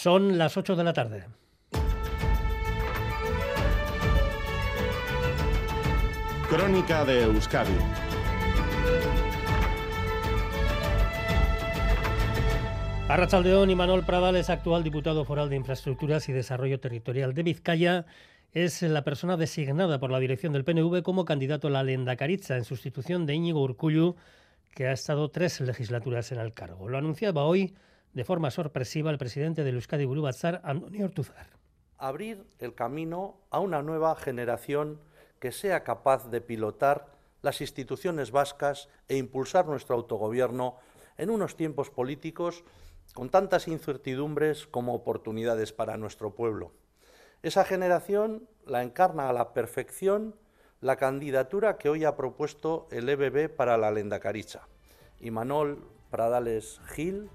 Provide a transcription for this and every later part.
Son las 8 de la tarde. Crónica de Euskadi. Arrachaldeón y Manuel Pradales, actual diputado foral de Infraestructuras y Desarrollo Territorial de Vizcaya, es la persona designada por la dirección del PNV como candidato a la Lendakaritza en sustitución de Íñigo Urcullu, que ha estado tres legislaturas en el cargo. Lo anunciaba hoy de forma sorpresiva el presidente del Euskadi Buru Antonio Ortuzar. Abrir el camino a una nueva generación que sea capaz de pilotar las instituciones vascas e impulsar nuestro autogobierno en unos tiempos políticos con tantas incertidumbres como oportunidades para nuestro pueblo. Esa generación la encarna a la perfección la candidatura que hoy ha propuesto el EBB para la Lendakaricha. Imanol Pradales Gil,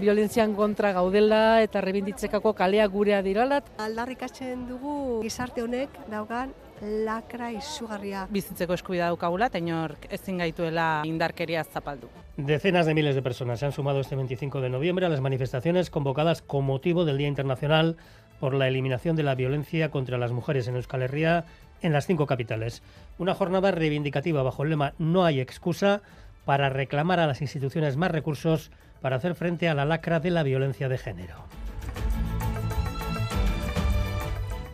Violentzian kontra gaudela eta rebinditzekako kalea gurea diralat. Aldarrikatzen dugu gizarte honek daugan lakra izugarria. Bizitzeko eskubida daukagula eta inork ezin gaituela indarkeria zapaldu. Decenas de miles de personas se han sumado este 25 de noviembre a las manifestaciones convocadas con motivo del Día Internacional por la eliminación de la violencia contra las mujeres en Euskal Herria en las cinco capitales. Una jornada reivindicativa bajo el lema No hay excusa para reclamar a las instituciones más recursos para hacer frente a la lacra de la violencia de género.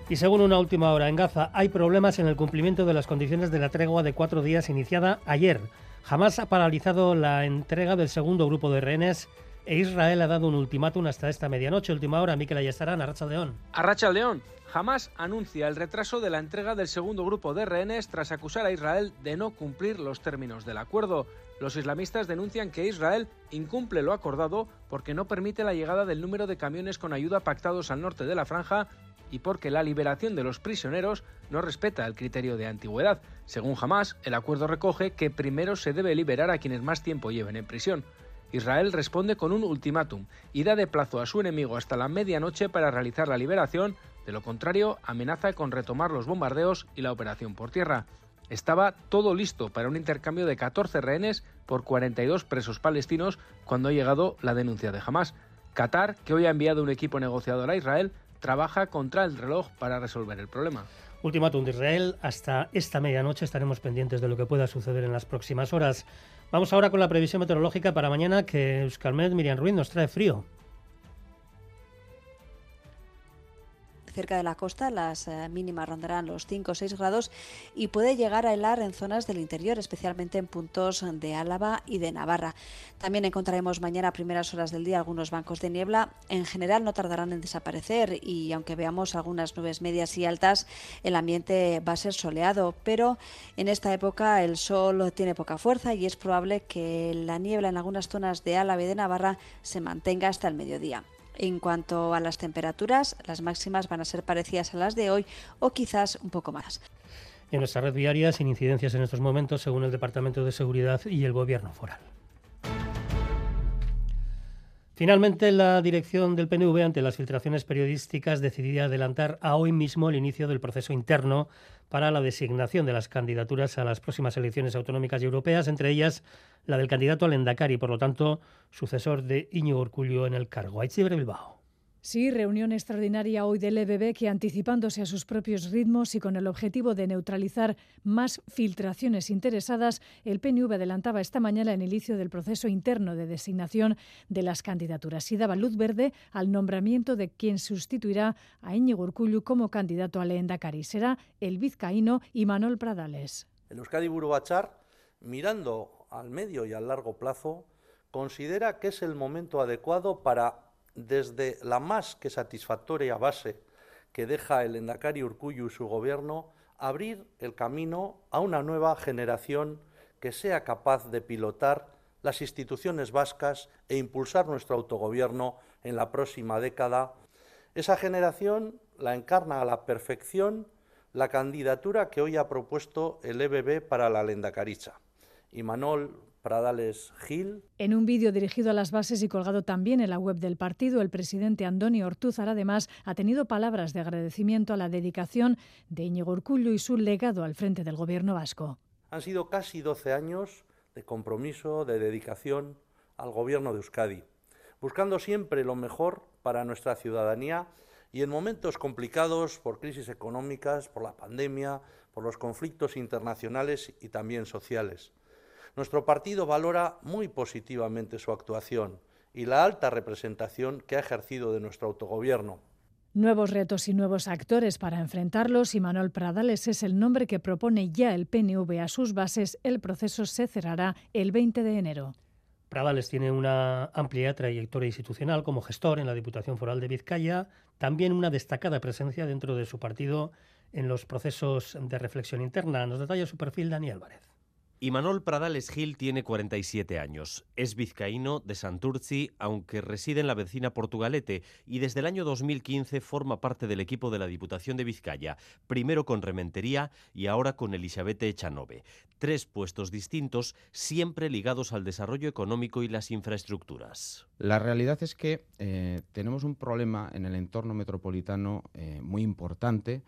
Y según una última hora en Gaza, hay problemas en el cumplimiento de las condiciones de la tregua de cuatro días iniciada ayer. Jamás ha paralizado la entrega del segundo grupo de rehenes e Israel ha dado un ultimátum hasta esta medianoche. Última hora, Miquel Ayestarán, Arracha León. Arracha León. Jamás anuncia el retraso de la entrega del segundo grupo de rehenes tras acusar a Israel de no cumplir los términos del acuerdo. Los islamistas denuncian que Israel incumple lo acordado porque no permite la llegada del número de camiones con ayuda pactados al norte de la franja y porque la liberación de los prisioneros no respeta el criterio de antigüedad. Según Hamas, el acuerdo recoge que primero se debe liberar a quienes más tiempo lleven en prisión. Israel responde con un ultimátum y da de plazo a su enemigo hasta la medianoche para realizar la liberación, de lo contrario amenaza con retomar los bombardeos y la operación por tierra. Estaba todo listo para un intercambio de 14 rehenes por 42 presos palestinos cuando ha llegado la denuncia de Hamas. Qatar, que hoy ha enviado un equipo negociador a Israel, trabaja contra el reloj para resolver el problema. Ultimátum de Israel. Hasta esta medianoche estaremos pendientes de lo que pueda suceder en las próximas horas. Vamos ahora con la previsión meteorológica para mañana que Euskalmet Miriam Ruiz nos trae frío. Cerca de la costa las eh, mínimas rondarán los 5 o 6 grados y puede llegar a helar en zonas del interior, especialmente en puntos de Álava y de Navarra. También encontraremos mañana a primeras horas del día algunos bancos de niebla. En general no tardarán en desaparecer y aunque veamos algunas nubes medias y altas, el ambiente va a ser soleado, pero en esta época el sol tiene poca fuerza y es probable que la niebla en algunas zonas de Álava y de Navarra se mantenga hasta el mediodía. En cuanto a las temperaturas, las máximas van a ser parecidas a las de hoy o quizás un poco más. En nuestra red diaria, sin incidencias en estos momentos, según el Departamento de Seguridad y el Gobierno Foral. Finalmente, la dirección del PNV, ante las filtraciones periodísticas, decidía adelantar a hoy mismo el inicio del proceso interno para la designación de las candidaturas a las próximas elecciones autonómicas y europeas, entre ellas la del candidato al Endacari, por lo tanto, sucesor de Íñigo Urculio en el cargo. Aichibre Bilbao. Sí, reunión extraordinaria hoy del EBB que anticipándose a sus propios ritmos y con el objetivo de neutralizar más filtraciones interesadas, el PNV adelantaba esta mañana el inicio del proceso interno de designación de las candidaturas y daba luz verde al nombramiento de quien sustituirá a Íñigo Urcullu como candidato al Endacari. Será el vizcaíno Imanol Pradales. El Euskadi mirando al medio y al largo plazo, considera que es el momento adecuado para desde la más que satisfactoria base que deja el Endacari Urcuyu y su gobierno, abrir el camino a una nueva generación que sea capaz de pilotar las instituciones vascas e impulsar nuestro autogobierno en la próxima década. Esa generación la encarna a la perfección la candidatura que hoy ha propuesto el EBB para la Lendakaricha. Imanol Pradales Gil. En un vídeo dirigido a las bases y colgado también en la web del partido, el presidente Andoni Ortúzar además ha tenido palabras de agradecimiento a la dedicación de Íñigo Urcullu y su legado al frente del gobierno vasco. Han sido casi 12 años de de compromiso, de dedicación al Gobierno de Euskadi, buscando siempre lo mejor para nuestra ciudadanía y en momentos complicados por crisis económicas, por la pandemia, por los conflictos internacionales y también sociales. Nuestro partido valora muy positivamente su actuación y la alta representación que ha ejercido de nuestro autogobierno. Nuevos retos y nuevos actores para enfrentarlos y Manuel Pradales es el nombre que propone ya el PNV a sus bases. El proceso se cerrará el 20 de enero. Pradales tiene una amplia trayectoria institucional como gestor en la Diputación Foral de Vizcaya, también una destacada presencia dentro de su partido en los procesos de reflexión interna. Nos detalla su perfil Dani Álvarez. Imanol Pradales Gil tiene 47 años. Es vizcaíno de Santurci, aunque reside en la vecina Portugalete y desde el año 2015 forma parte del equipo de la Diputación de Vizcaya, primero con Rementería y ahora con Elisabete Echanove. Tres puestos distintos, siempre ligados al desarrollo económico y las infraestructuras. La realidad es que eh, tenemos un problema en el entorno metropolitano eh, muy importante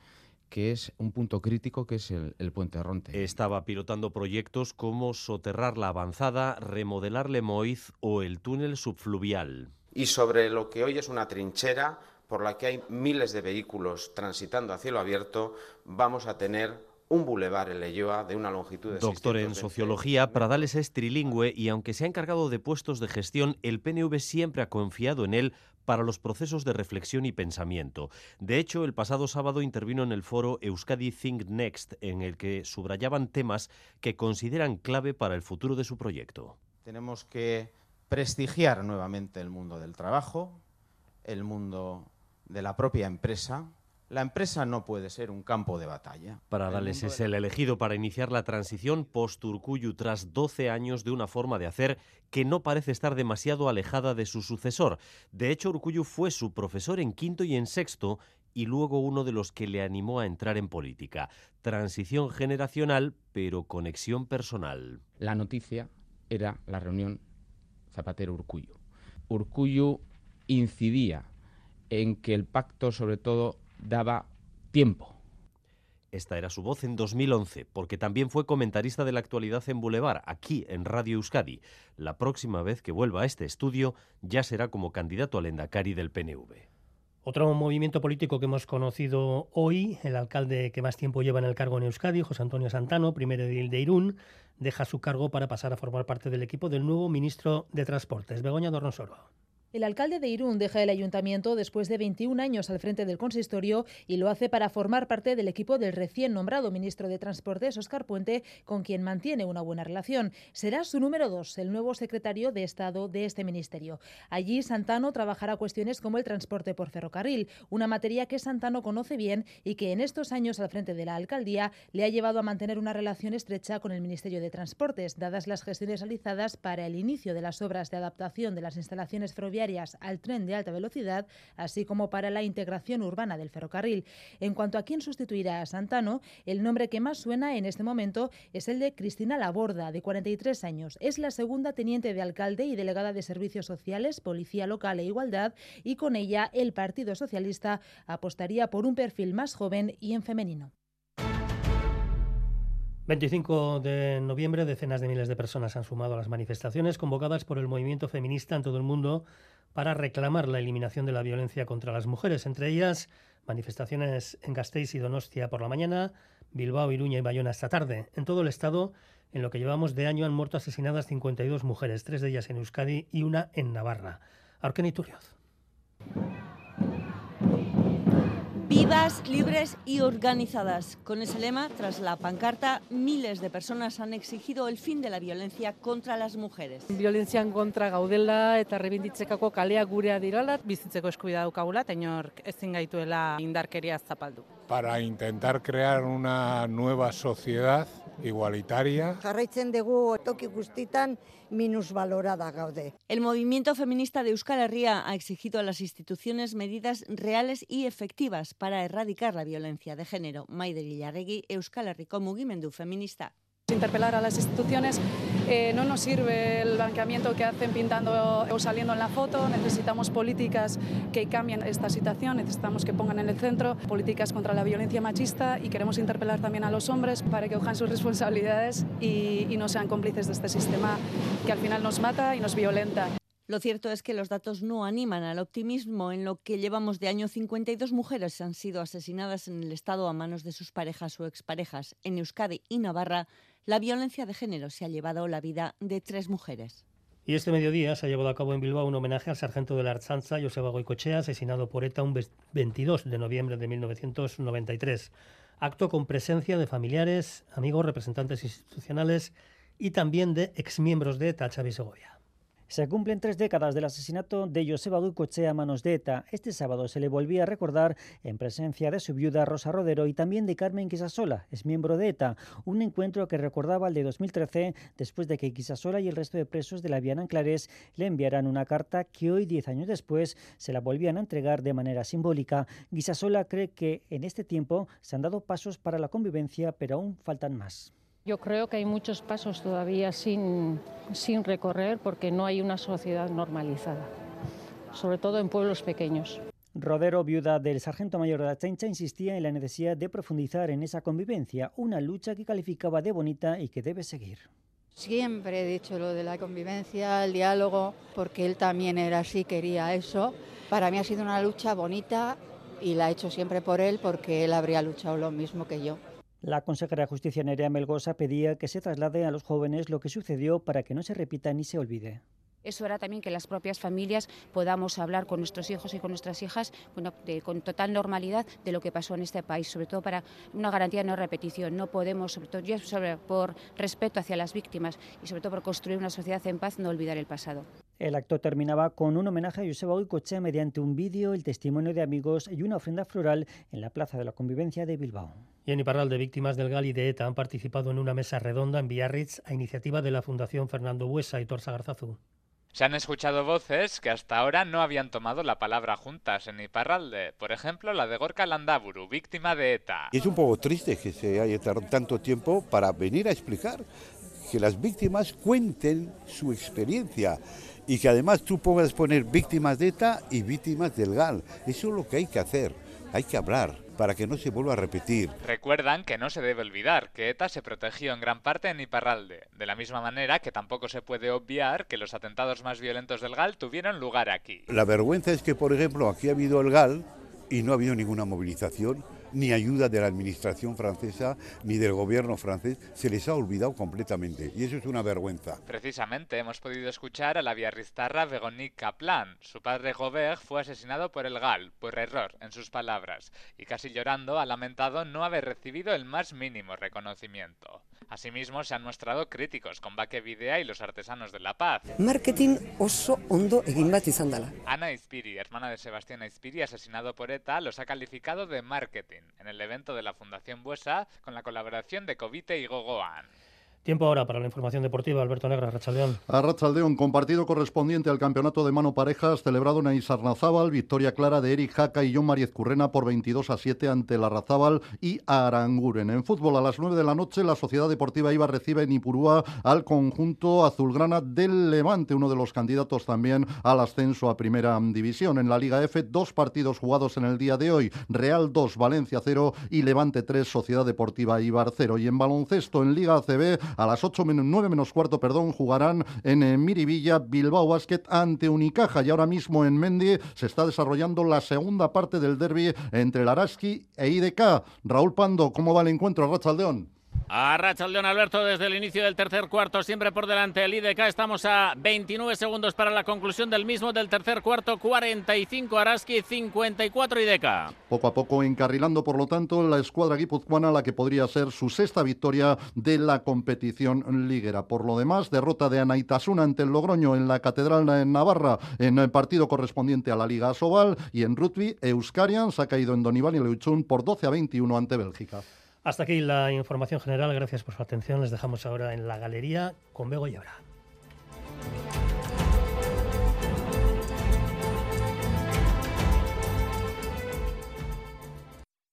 que es un punto crítico, que es el, el, puente Ronte. Estaba pilotando proyectos como soterrar la avanzada, remodelar Lemoiz o el túnel subfluvial. Y sobre lo que hoy es una trinchera por la que hay miles de vehículos transitando a cielo abierto, vamos a tener un bulevar en Leyoa de una longitud de Doctor en sociología, Pradales es trilingüe y aunque se ha encargado de puestos de gestión, el PNV siempre ha confiado en él para los procesos de reflexión y pensamiento. De hecho, el pasado sábado intervino en el foro Euskadi Think Next, en el que subrayaban temas que consideran clave para el futuro de su proyecto. Tenemos que prestigiar nuevamente el mundo del trabajo, el mundo de la propia empresa, la empresa no puede ser un campo de batalla. Pradales es el elegido para iniciar la transición post-Urcuyu tras 12 años de una forma de hacer que no parece estar demasiado alejada de su sucesor. De hecho, Urcuyu fue su profesor en quinto y en sexto y luego uno de los que le animó a entrar en política. Transición generacional, pero conexión personal. La noticia era la reunión Zapatero-Urcuyu. Urcuyu incidía en que el pacto, sobre todo, daba tiempo. Esta era su voz en 2011, porque también fue comentarista de la actualidad en Boulevard, aquí en Radio Euskadi. La próxima vez que vuelva a este estudio ya será como candidato al Endacari del PNV. Otro movimiento político que hemos conocido hoy, el alcalde que más tiempo lleva en el cargo en Euskadi, José Antonio Santano, primero edil de Irún, deja su cargo para pasar a formar parte del equipo del nuevo ministro de Transportes, Begoña Dornosoro. El alcalde de Irún deja el ayuntamiento después de 21 años al frente del consistorio y lo hace para formar parte del equipo del recién nombrado ministro de Transportes, Oscar Puente, con quien mantiene una buena relación. Será su número dos, el nuevo secretario de Estado de este ministerio. Allí Santano trabajará cuestiones como el transporte por ferrocarril, una materia que Santano conoce bien y que en estos años al frente de la alcaldía le ha llevado a mantener una relación estrecha con el Ministerio de Transportes, dadas las gestiones realizadas para el inicio de las obras de adaptación de las instalaciones ferroviarias al tren de alta velocidad, así como para la integración urbana del ferrocarril. En cuanto a quién sustituirá a Santano, el nombre que más suena en este momento es el de Cristina Laborda, de 43 años. Es la segunda teniente de alcalde y delegada de Servicios Sociales, Policía Local e Igualdad, y con ella el Partido Socialista apostaría por un perfil más joven y en femenino. 25 de noviembre, decenas de miles de personas han sumado a las manifestaciones convocadas por el movimiento feminista en todo el mundo para reclamar la eliminación de la violencia contra las mujeres, entre ellas manifestaciones en Gasteiz y Donostia por la mañana, Bilbao, Iruña y Bayona esta tarde. En todo el estado, en lo que llevamos de año, han muerto asesinadas 52 mujeres, tres de ellas en Euskadi y una en Navarra. Arqueni Turrioz. Vivas, libres y organizadas. Con ese lema, tras la pancarta, miles de personas han exigido el fin de la violencia contra las mujeres. Violentzian kontra gaudela eta rebinditzekako kalea gurea dirala, bizitzeko eskubidea daukagula, eta inork ezin gaituela indarkeria zapaldu. Para intentar crear una nueva sociedad igualitaria. Jarraitzen dugu toki guztitan minusvalorada gaude. El movimiento feminista de Euskal Herria ha exigido a las instituciones medidas reales y efectivas para erradicar la violencia de género. Maider Illarregui, Euskal Herriko mugimendu feminista. Interpelar a las instituciones. Eh, no nos sirve el blanqueamiento que hacen pintando o saliendo en la foto. Necesitamos políticas que cambien esta situación. Necesitamos que pongan en el centro políticas contra la violencia machista y queremos interpelar también a los hombres para que cojan sus responsabilidades y, y no sean cómplices de este sistema que al final nos mata y nos violenta. Lo cierto es que los datos no animan al optimismo. En lo que llevamos de año, 52 mujeres han sido asesinadas en el Estado a manos de sus parejas o exparejas. En Euskadi y Navarra, la violencia de género se ha llevado la vida de tres mujeres. Y este mediodía se ha llevado a cabo en Bilbao un homenaje al sargento de la Archanza, Joseba Goicochea, asesinado por ETA un 22 de noviembre de 1993. Acto con presencia de familiares, amigos, representantes institucionales y también de exmiembros de ETA, Xavi Segovia. Se cumplen tres décadas del asesinato de Joseba Goicoechea a manos de ETA. Este sábado se le volvía a recordar en presencia de su viuda Rosa Rodero y también de Carmen Quisasola, es miembro de ETA. Un encuentro que recordaba el de 2013 después de que Quisasola y el resto de presos de la Vía Anclares le enviaran una carta que hoy, diez años después, se la volvían a entregar de manera simbólica. Quisasola cree que en este tiempo se han dado pasos para la convivencia, pero aún faltan más. Yo creo que hay muchos pasos todavía sin, sin recorrer porque no hay una sociedad normalizada, sobre todo en pueblos pequeños. Rodero, viuda del sargento mayor de la Chencha, insistía en la necesidad de profundizar en esa convivencia, una lucha que calificaba de bonita y que debe seguir. Siempre he dicho lo de la convivencia, el diálogo, porque él también era así, quería eso. Para mí ha sido una lucha bonita y la he hecho siempre por él porque él habría luchado lo mismo que yo. La consejera de Justicia Nerea Melgosa pedía que se traslade a los jóvenes lo que sucedió para que no se repita ni se olvide. Eso era también que las propias familias podamos hablar con nuestros hijos y con nuestras hijas bueno, de, con total normalidad de lo que pasó en este país, sobre todo para una garantía de no repetición. No podemos, sobre todo sobre, por respeto hacia las víctimas y sobre todo por construir una sociedad en paz, no olvidar el pasado. El acto terminaba con un homenaje a Joseba Goicoechea mediante un vídeo, el testimonio de amigos y una ofrenda floral en la Plaza de la Convivencia de Bilbao. Y en Iparral de víctimas del GAL y de ETA han participado en una mesa redonda en Biarritz a iniciativa de la Fundación Fernando Buesa y Torsa Garzazu. Se han escuchado voces que hasta ahora no habían tomado la palabra juntas en Iparralde. Por ejemplo, la de Gorka Landaburu, víctima de ETA. Es un poco triste que se haya tardado tanto tiempo para venir a explicar que las víctimas cuenten su experiencia y que además tú puedas poner víctimas de ETA y víctimas del GAL. Eso es lo que hay que hacer, hay que hablar para que no se vuelva a repetir. Recuerdan que no se debe olvidar que ETA se protegió en gran parte en Iparralde, de la misma manera que tampoco se puede obviar que los atentados más violentos del GAL tuvieron lugar aquí. La vergüenza es que, por ejemplo, aquí ha habido el GAL y no ha habido ninguna movilización ni ayuda de la administración francesa ni del gobierno francés, se les ha olvidado completamente y eso es una vergüenza. Precisamente hemos podido escuchar a la viarristarra Véronique Kaplan. Su padre Gobert fue asesinado por el GAL, por error, en sus palabras, y casi llorando ha lamentado no haber recibido el más mínimo reconocimiento. Asimismo, se han mostrado críticos con Baque Videa y los artesanos de la paz. Marketing oso ondo egin bat izan dela. Ana Ispiri, hermana de Sebastián Ispiri, asesinado por ETA, los ha calificado de marketing en el evento de la Fundación Buesa con la colaboración de Covite y Gogoan. Tiempo ahora para la información deportiva. Alberto Negra, Rachaldeón. A Rachaldeón, compartido correspondiente al campeonato de mano parejas celebrado en Aizarnazábal, victoria clara de Eric Jaca y John Mariez Currena por 22 a 7 ante la Razábal y Aranguren. En fútbol, a las 9 de la noche, la Sociedad Deportiva Iba recibe en Ipurúa al conjunto azulgrana del Levante, uno de los candidatos también al ascenso a Primera División. En la Liga F, dos partidos jugados en el día de hoy. Real 2, Valencia 0 y Levante 3, Sociedad Deportiva Ibar 0. Y en baloncesto, en Liga ACB, a las 8 menos 9 menos cuarto, perdón, jugarán en eh, Miribilla Bilbao Basket ante Unicaja y ahora mismo en Mendi se está desarrollando la segunda parte del derby entre Laraski e IDK. Raúl Pando, ¿cómo va el encuentro? Rachaldeón. A Rachaldeón Alberto desde el inicio del tercer cuarto, siempre por delante el IDK. Estamos a 29 segundos para la conclusión del mismo del tercer cuarto, 45 Araski, 54 IDK. Poco a poco encarrilando, por lo tanto, la escuadra guipuzcoana, la que podría ser su sexta victoria de la competición liguera. Por lo demás, derrota de Anaitasuna ante el Logroño en la Catedral de Navarra en el partido correspondiente a la Liga Sobal y en rugby, Euskarian se ha caído en Donibán y Leuchun por 12 a 21 ante Bélgica. Hasta aquí la información general. Gracias por su atención. Les dejamos ahora en la galería con Bego Yebra.